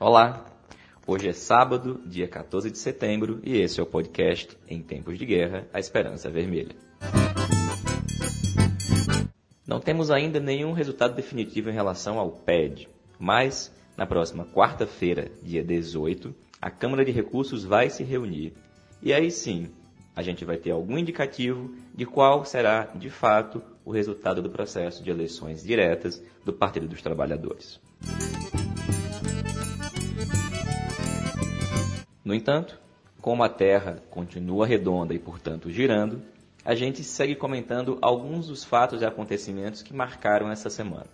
Olá, hoje é sábado, dia 14 de setembro, e esse é o podcast Em Tempos de Guerra, a Esperança Vermelha. Não temos ainda nenhum resultado definitivo em relação ao PED, mas na próxima quarta-feira, dia 18, a Câmara de Recursos vai se reunir. E aí sim, a gente vai ter algum indicativo de qual será, de fato, o resultado do processo de eleições diretas do Partido dos Trabalhadores. No entanto, como a Terra continua redonda e, portanto, girando, a gente segue comentando alguns dos fatos e acontecimentos que marcaram essa semana.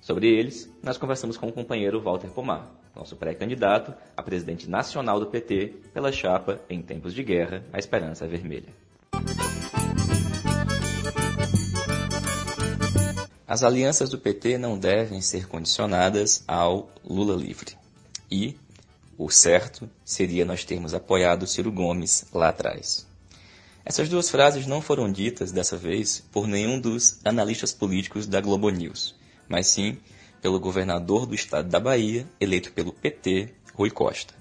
Sobre eles, nós conversamos com o companheiro Walter Pomar, nosso pré-candidato a presidente nacional do PT pela chapa Em Tempos de Guerra, a Esperança Vermelha. As alianças do PT não devem ser condicionadas ao Lula livre. E, o certo seria nós termos apoiado Ciro Gomes lá atrás. Essas duas frases não foram ditas dessa vez por nenhum dos analistas políticos da Globo News, mas sim pelo governador do estado da Bahia, eleito pelo PT, Rui Costa.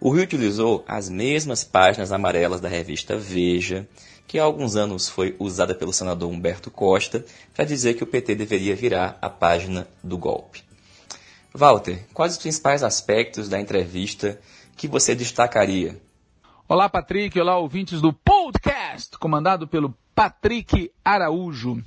O Rui utilizou as mesmas páginas amarelas da revista Veja, que há alguns anos foi usada pelo senador Humberto Costa, para dizer que o PT deveria virar a página do golpe. Walter, quais os principais aspectos da entrevista que você destacaria? Olá, Patrick. Olá, ouvintes do podcast, comandado pelo Patrick Araújo.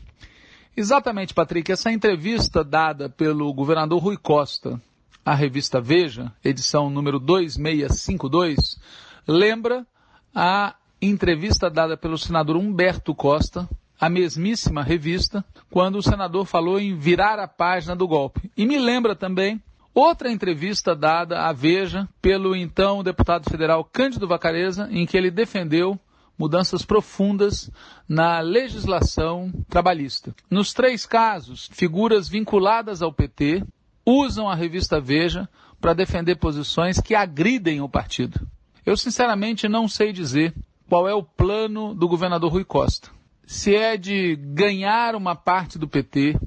Exatamente, Patrick. Essa entrevista dada pelo governador Rui Costa à revista Veja, edição número 2652, lembra a entrevista dada pelo senador Humberto Costa a mesmíssima revista, quando o senador falou em virar a página do golpe. E me lembra também outra entrevista dada à Veja pelo então deputado federal Cândido Vacareza, em que ele defendeu mudanças profundas na legislação trabalhista. Nos três casos, figuras vinculadas ao PT usam a revista Veja para defender posições que agridem o partido. Eu sinceramente não sei dizer qual é o plano do governador Rui Costa se é de ganhar uma parte do PT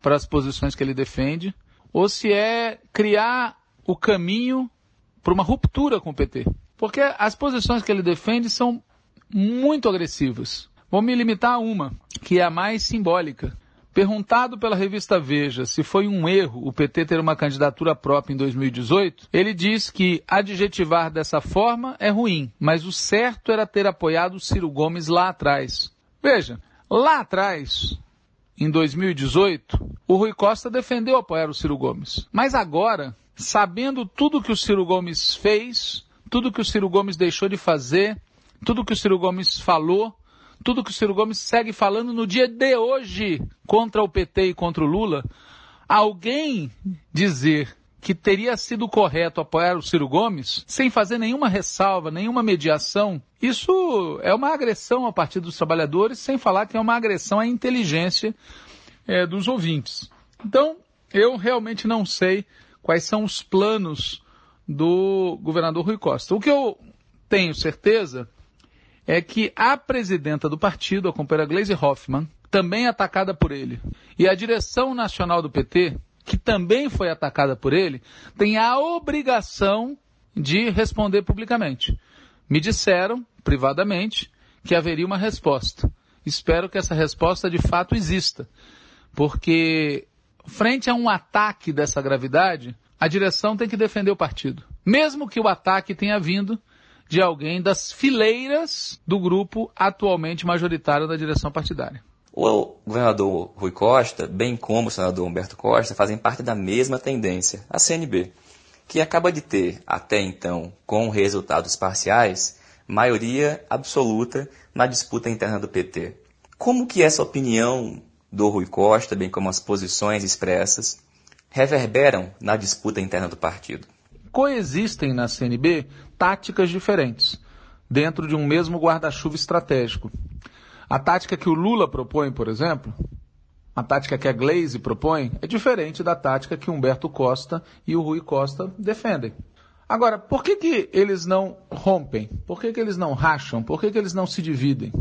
para as posições que ele defende, ou se é criar o caminho para uma ruptura com o PT. Porque as posições que ele defende são muito agressivas. Vou me limitar a uma, que é a mais simbólica. Perguntado pela revista Veja se foi um erro o PT ter uma candidatura própria em 2018, ele diz que adjetivar dessa forma é ruim, mas o certo era ter apoiado Ciro Gomes lá atrás. Veja, lá atrás, em 2018, o Rui Costa defendeu apoiar o Ciro Gomes. Mas agora, sabendo tudo que o Ciro Gomes fez, tudo que o Ciro Gomes deixou de fazer, tudo que o Ciro Gomes falou, tudo que o Ciro Gomes segue falando no dia de hoje contra o PT e contra o Lula, alguém dizer que teria sido correto apoiar o Ciro Gomes sem fazer nenhuma ressalva, nenhuma mediação, isso é uma agressão ao Partido dos Trabalhadores, sem falar que é uma agressão à inteligência é, dos ouvintes. Então, eu realmente não sei quais são os planos do governador Rui Costa. O que eu tenho certeza é que a presidenta do partido, a companheira Gleisi Hoffmann, também é atacada por ele, e a direção nacional do PT, que também foi atacada por ele, tem a obrigação de responder publicamente. Me disseram, privadamente, que haveria uma resposta. Espero que essa resposta de fato exista, porque frente a um ataque dessa gravidade, a direção tem que defender o partido. Mesmo que o ataque tenha vindo de alguém das fileiras do grupo atualmente majoritário da direção partidária. O governador Rui Costa, bem como o senador Humberto Costa, fazem parte da mesma tendência, a CNB, que acaba de ter, até então, com resultados parciais, maioria absoluta na disputa interna do PT. Como que essa opinião do Rui Costa, bem como as posições expressas, reverberam na disputa interna do partido? Coexistem na CNB táticas diferentes, dentro de um mesmo guarda-chuva estratégico. A tática que o Lula propõe, por exemplo, a tática que a Glaze propõe, é diferente da tática que Humberto Costa e o Rui Costa defendem. Agora, por que, que eles não rompem? Por que, que eles não racham? Por que, que eles não se dividem?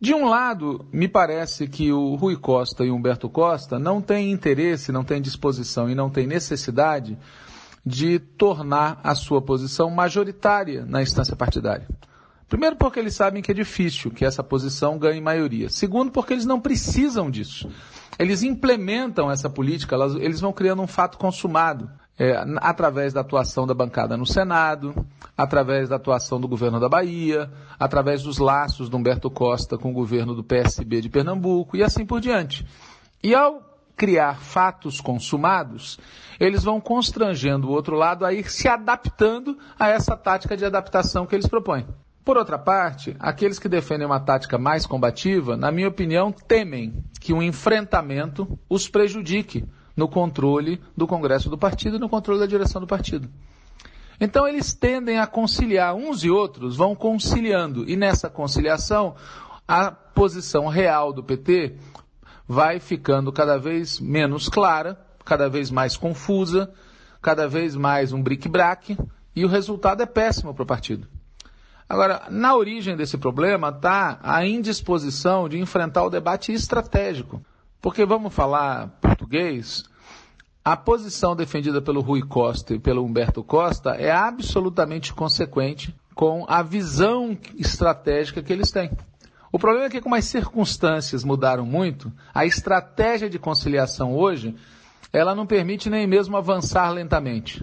De um lado, me parece que o Rui Costa e o Humberto Costa não têm interesse, não têm disposição e não têm necessidade de tornar a sua posição majoritária na instância partidária. Primeiro, porque eles sabem que é difícil que essa posição ganhe maioria. Segundo, porque eles não precisam disso. Eles implementam essa política, eles vão criando um fato consumado. É, através da atuação da bancada no Senado, através da atuação do governo da Bahia, através dos laços do Humberto Costa com o governo do PSB de Pernambuco e assim por diante. E ao criar fatos consumados, eles vão constrangendo o outro lado a ir se adaptando a essa tática de adaptação que eles propõem. Por outra parte, aqueles que defendem uma tática mais combativa, na minha opinião, temem que um enfrentamento os prejudique no controle do Congresso do partido e no controle da direção do partido. Então eles tendem a conciliar, uns e outros vão conciliando, e nessa conciliação, a posição real do PT vai ficando cada vez menos clara, cada vez mais confusa, cada vez mais um bric-brac, e o resultado é péssimo para o partido. Agora, na origem desse problema está a indisposição de enfrentar o debate estratégico. Porque vamos falar português, a posição defendida pelo Rui Costa e pelo Humberto Costa é absolutamente consequente com a visão estratégica que eles têm. O problema é que, como as circunstâncias mudaram muito, a estratégia de conciliação hoje, ela não permite nem mesmo avançar lentamente.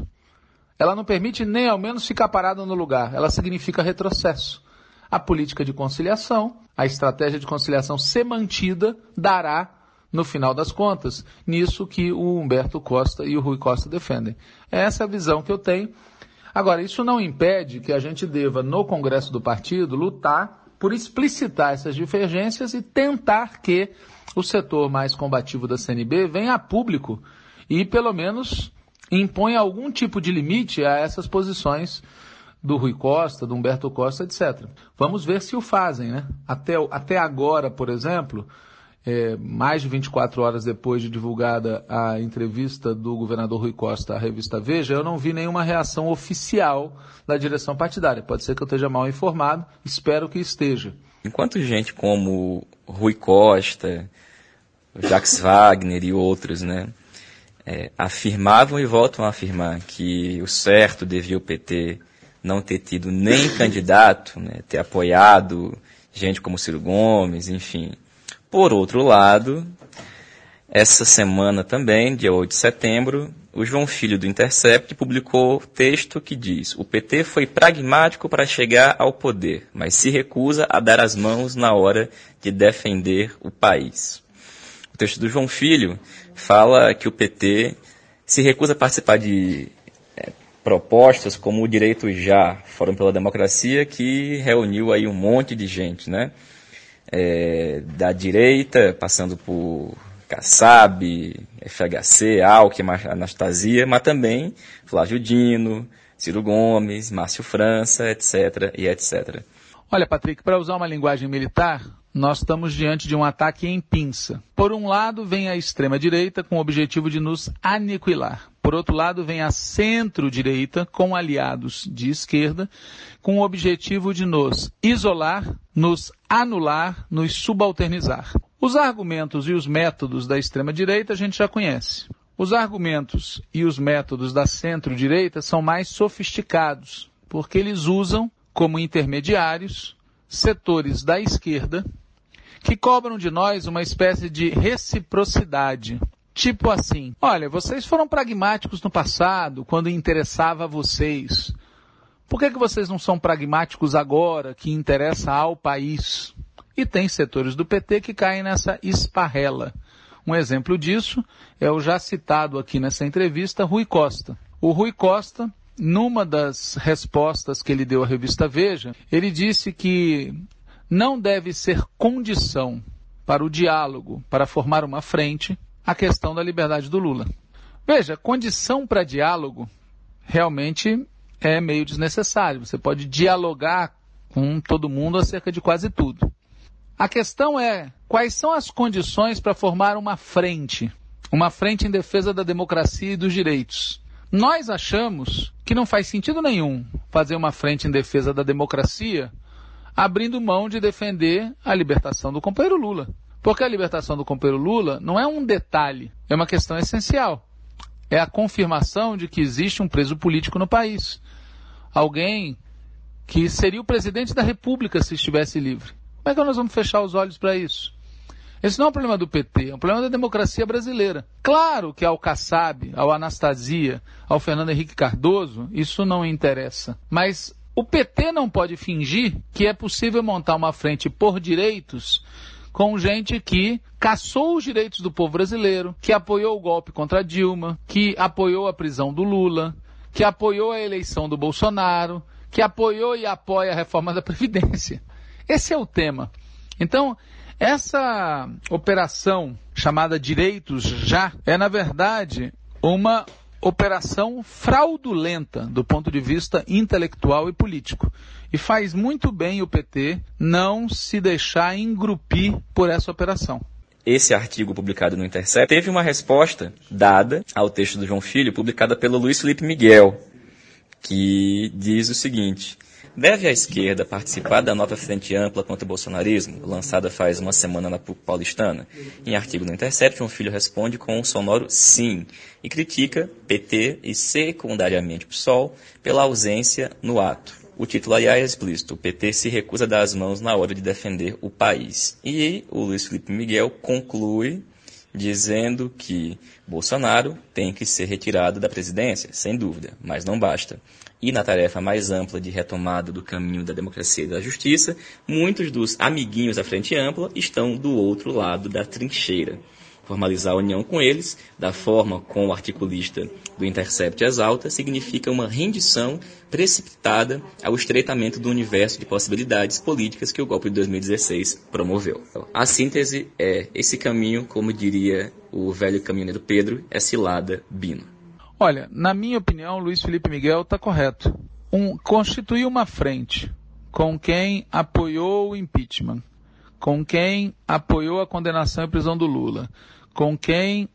Ela não permite nem ao menos ficar parada no lugar. Ela significa retrocesso. A política de conciliação, a estratégia de conciliação ser mantida, dará, no final das contas, nisso que o Humberto Costa e o Rui Costa defendem. Essa é a visão que eu tenho. Agora, isso não impede que a gente deva, no Congresso do Partido, lutar por explicitar essas divergências e tentar que o setor mais combativo da CNB venha a público e, pelo menos, imponha algum tipo de limite a essas posições do Rui Costa, do Humberto Costa, etc. Vamos ver se o fazem, né? Até, até agora, por exemplo, é, mais de 24 horas depois de divulgada a entrevista do governador Rui Costa à revista Veja, eu não vi nenhuma reação oficial da direção partidária. Pode ser que eu esteja mal informado, espero que esteja. Enquanto gente como Rui Costa, Jacques Wagner e outros, né, é, afirmavam e voltam a afirmar que o certo devia o PT não ter tido nem candidato, né, ter apoiado gente como Ciro Gomes, enfim, por outro lado, essa semana também, dia 8 de setembro, o João Filho do Intercept publicou texto que diz: O PT foi pragmático para chegar ao poder, mas se recusa a dar as mãos na hora de defender o país. O texto do João Filho fala que o PT se recusa a participar de é, propostas como o Direito Já, Fórum pela Democracia, que reuniu aí um monte de gente, né? é, da direita, passando por Kassab, FHC, Alckmin, Anastasia, mas também Flávio Dino, Ciro Gomes, Márcio França, etc. e etc. Olha, Patrick, para usar uma linguagem militar, nós estamos diante de um ataque em pinça. Por um lado, vem a extrema-direita com o objetivo de nos aniquilar. Por outro lado, vem a centro-direita com aliados de esquerda com o objetivo de nos isolar, nos anular, nos subalternizar. Os argumentos e os métodos da extrema-direita a gente já conhece. Os argumentos e os métodos da centro-direita são mais sofisticados, porque eles usam como intermediários setores da esquerda que cobram de nós uma espécie de reciprocidade. Tipo assim, olha, vocês foram pragmáticos no passado, quando interessava a vocês. Por que, que vocês não são pragmáticos agora, que interessa ao país? E tem setores do PT que caem nessa esparrela. Um exemplo disso é o já citado aqui nessa entrevista, Rui Costa. O Rui Costa, numa das respostas que ele deu à revista Veja, ele disse que não deve ser condição para o diálogo, para formar uma frente, a questão da liberdade do Lula. Veja, condição para diálogo realmente é meio desnecessário. Você pode dialogar com todo mundo acerca de quase tudo. A questão é quais são as condições para formar uma frente, uma frente em defesa da democracia e dos direitos. Nós achamos que não faz sentido nenhum fazer uma frente em defesa da democracia abrindo mão de defender a libertação do companheiro Lula. Porque a libertação do companheiro Lula não é um detalhe, é uma questão essencial. é a confirmação de que existe um preso político no país. Alguém que seria o presidente da República se estivesse livre. Como é que nós vamos fechar os olhos para isso? Esse não é um problema do PT, é um problema da democracia brasileira. Claro que ao Kassab, ao Anastasia, ao Fernando Henrique Cardoso, isso não interessa. Mas o PT não pode fingir que é possível montar uma frente por direitos com gente que caçou os direitos do povo brasileiro, que apoiou o golpe contra Dilma, que apoiou a prisão do Lula, que apoiou a eleição do Bolsonaro, que apoiou e apoia a reforma da Previdência. Esse é o tema. Então, essa operação chamada Direitos Já é, na verdade, uma operação fraudulenta do ponto de vista intelectual e político. E faz muito bem o PT não se deixar engrupir por essa operação. Esse artigo publicado no Intercept teve uma resposta dada ao texto do João Filho, publicada pelo Luiz Felipe Miguel, que diz o seguinte: Deve a esquerda participar da nova frente ampla contra o bolsonarismo, lançada faz uma semana na PUC paulistana? Em artigo no Intercept, um filho responde com um sonoro sim e critica PT e secundariamente o PSOL pela ausência no ato. O título, aliás, é explícito. O PT se recusa a dar as mãos na hora de defender o país. E o Luiz Felipe Miguel conclui dizendo que Bolsonaro tem que ser retirado da presidência, sem dúvida, mas não basta e na tarefa mais ampla de retomada do caminho da democracia e da justiça, muitos dos amiguinhos da Frente Ampla estão do outro lado da trincheira. Formalizar a união com eles, da forma como o articulista do Intercept exalta, significa uma rendição precipitada ao estreitamento do universo de possibilidades políticas que o golpe de 2016 promoveu. A síntese é esse caminho, como diria o velho caminhoneiro Pedro, é cilada Bino. Olha, na minha opinião, Luiz Felipe Miguel está correto. Um, constituir uma frente com quem apoiou o impeachment, com quem apoiou a condenação e prisão do Lula, com quem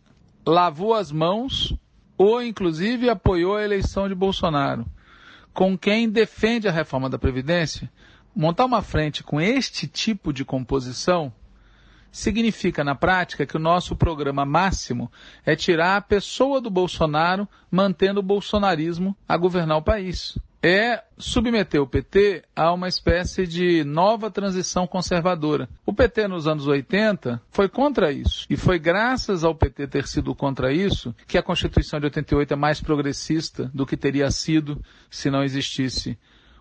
lavou as mãos ou inclusive apoiou a eleição de Bolsonaro, com quem defende a reforma da Previdência, montar uma frente com este tipo de composição significa na prática que o nosso programa máximo é tirar a pessoa do Bolsonaro, mantendo o bolsonarismo a governar o país. É submeter o PT a uma espécie de nova transição conservadora. O PT nos anos 80 foi contra isso. E foi graças ao PT ter sido contra isso que a Constituição de 88 é mais progressista do que teria sido se não existisse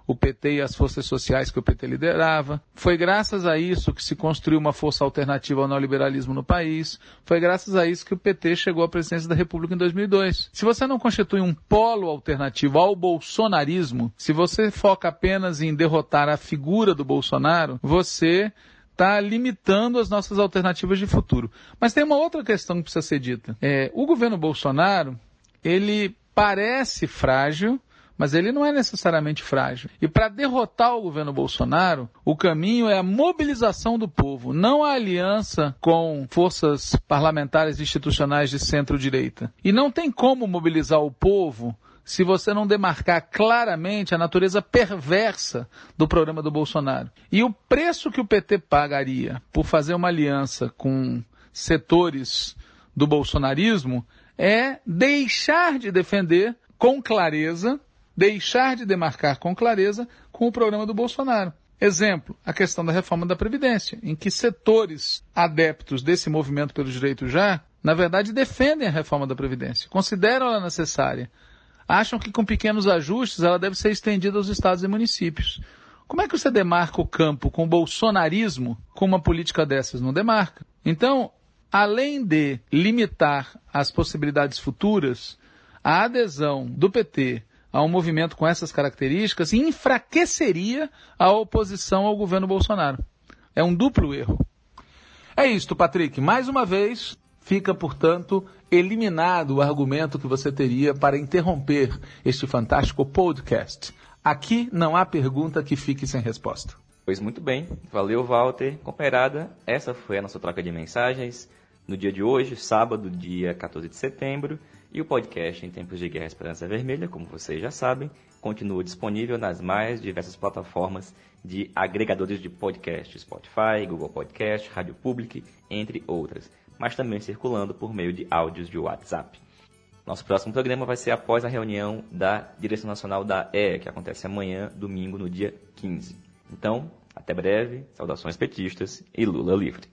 o PT e as forças sociais que o PT liderava. Foi graças a isso que se construiu uma força alternativa ao neoliberalismo no país. Foi graças a isso que o PT chegou à presidência da República em 2002. Se você não constitui um polo alternativo ao bolsonarismo, se você foca apenas em derrotar a figura do Bolsonaro, você está limitando as nossas alternativas de futuro. Mas tem uma outra questão que precisa ser dita. É, o governo Bolsonaro, ele parece frágil, mas ele não é necessariamente frágil. E para derrotar o governo Bolsonaro, o caminho é a mobilização do povo, não a aliança com forças parlamentares institucionais de centro-direita. E não tem como mobilizar o povo se você não demarcar claramente a natureza perversa do programa do Bolsonaro. E o preço que o PT pagaria por fazer uma aliança com setores do bolsonarismo é deixar de defender com clareza deixar de demarcar com clareza com o programa do Bolsonaro. Exemplo, a questão da reforma da Previdência, em que setores adeptos desse movimento pelo direito já, na verdade, defendem a reforma da Previdência, consideram ela necessária, acham que com pequenos ajustes ela deve ser estendida aos estados e municípios. Como é que você demarca o campo com o bolsonarismo com uma política dessas? Não demarca. Então, além de limitar as possibilidades futuras, a adesão do PT a um movimento com essas características e enfraqueceria a oposição ao governo Bolsonaro. É um duplo erro. É isto, Patrick. Mais uma vez, fica, portanto, eliminado o argumento que você teria para interromper este fantástico podcast. Aqui não há pergunta que fique sem resposta. Pois muito bem. Valeu, Walter. Comparada, essa foi a nossa troca de mensagens no dia de hoje, sábado, dia 14 de setembro. E o podcast Em Tempos de Guerra Esperança Vermelha, como vocês já sabem, continua disponível nas mais diversas plataformas de agregadores de podcast, Spotify, Google Podcast, Rádio Public, entre outras, mas também circulando por meio de áudios de WhatsApp. Nosso próximo programa vai ser após a reunião da Direção Nacional da E, que acontece amanhã, domingo, no dia 15. Então, até breve, saudações petistas e Lula livre.